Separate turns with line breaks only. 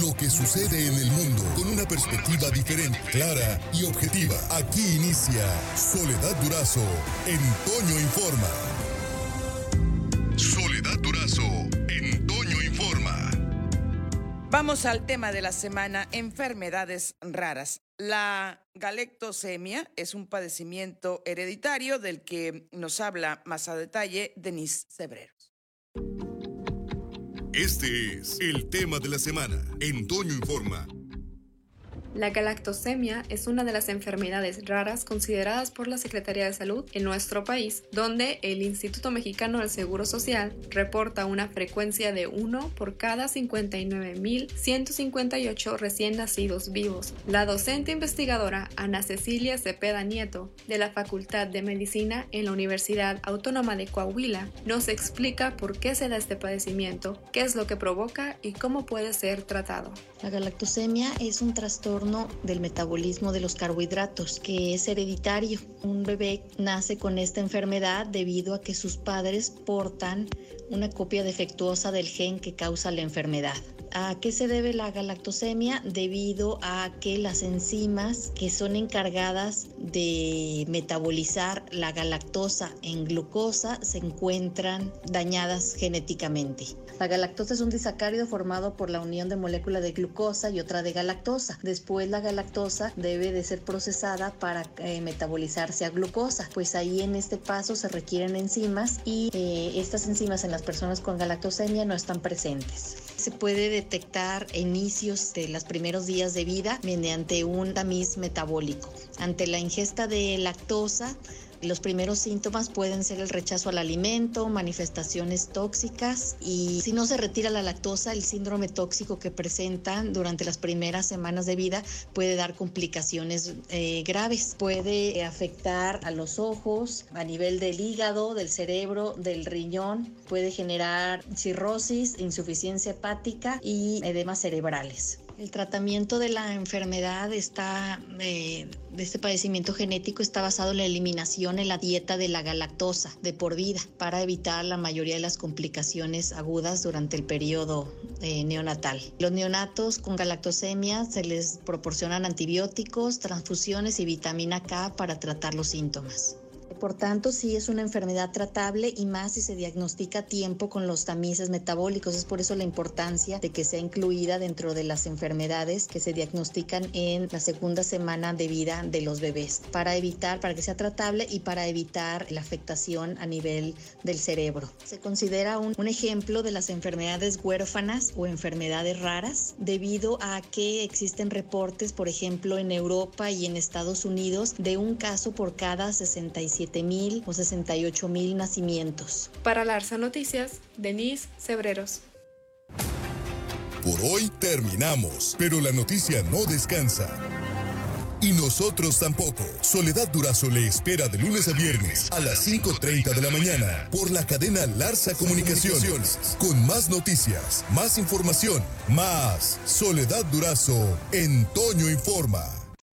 lo que sucede en el mundo con una perspectiva diferente, clara y objetiva. Aquí inicia Soledad Durazo en Toño Informa. Soledad Durazo en Informa.
Vamos al tema de la semana, enfermedades raras. La galactosemia es un padecimiento hereditario del que nos habla más a detalle Denise Cebreros.
Este es el tema de la semana en Toño Informa.
La galactosemia es una de las enfermedades raras consideradas por la Secretaría de Salud en nuestro país, donde el Instituto Mexicano del Seguro Social reporta una frecuencia de 1 por cada 59.158 recién nacidos vivos. La docente investigadora Ana Cecilia Cepeda Nieto, de la Facultad de Medicina en la Universidad Autónoma de Coahuila, nos explica por qué se da este padecimiento, qué es lo que provoca y cómo puede ser tratado.
La galactosemia es un trastorno del metabolismo de los carbohidratos, que es hereditario. Un bebé nace con esta enfermedad debido a que sus padres portan una copia defectuosa del gen que causa la enfermedad. ¿A qué se debe la galactosemia? Debido a que las enzimas que son encargadas de metabolizar la galactosa en glucosa se encuentran dañadas genéticamente. La galactosa es un disacárido formado por la unión de molécula de glucosa y otra de galactosa. Después la galactosa debe de ser procesada para eh, metabolizarse a glucosa, pues ahí en este paso se requieren enzimas y eh, estas enzimas en las personas con galactosemia no están presentes. Se puede detectar inicios de los primeros días de vida mediante un tamiz metabólico. Ante la ingesta de lactosa, los primeros síntomas pueden ser el rechazo al alimento, manifestaciones tóxicas y si no se retira la lactosa, el síndrome tóxico que presentan durante las primeras semanas de vida puede dar complicaciones eh, graves. Puede afectar a los ojos, a nivel del hígado, del cerebro, del riñón, puede generar cirrosis, insuficiencia hepática y edemas cerebrales. El tratamiento de la enfermedad está, eh, de este padecimiento genético está basado en la eliminación en la dieta de la galactosa de por vida para evitar la mayoría de las complicaciones agudas durante el periodo eh, neonatal. Los neonatos con galactosemia se les proporcionan antibióticos, transfusiones y vitamina K para tratar los síntomas. Por tanto, sí es una enfermedad tratable y más si se diagnostica a tiempo con los tamices metabólicos. Es por eso la importancia de que sea incluida dentro de las enfermedades que se diagnostican en la segunda semana de vida de los bebés, para evitar, para que sea tratable y para evitar la afectación a nivel del cerebro. Se considera un, un ejemplo de las enfermedades huérfanas o enfermedades raras debido a que existen reportes, por ejemplo, en Europa y en Estados Unidos de un caso por cada 67 mil o 68 mil nacimientos.
Para Larsa Noticias, Denise Cebreros.
Por hoy terminamos, pero la noticia no descansa. Y nosotros tampoco. Soledad Durazo le espera de lunes a viernes a las 5.30 de la mañana por la cadena Larsa Comunicaciones. Con más noticias, más información, más Soledad Durazo en Toño Informa.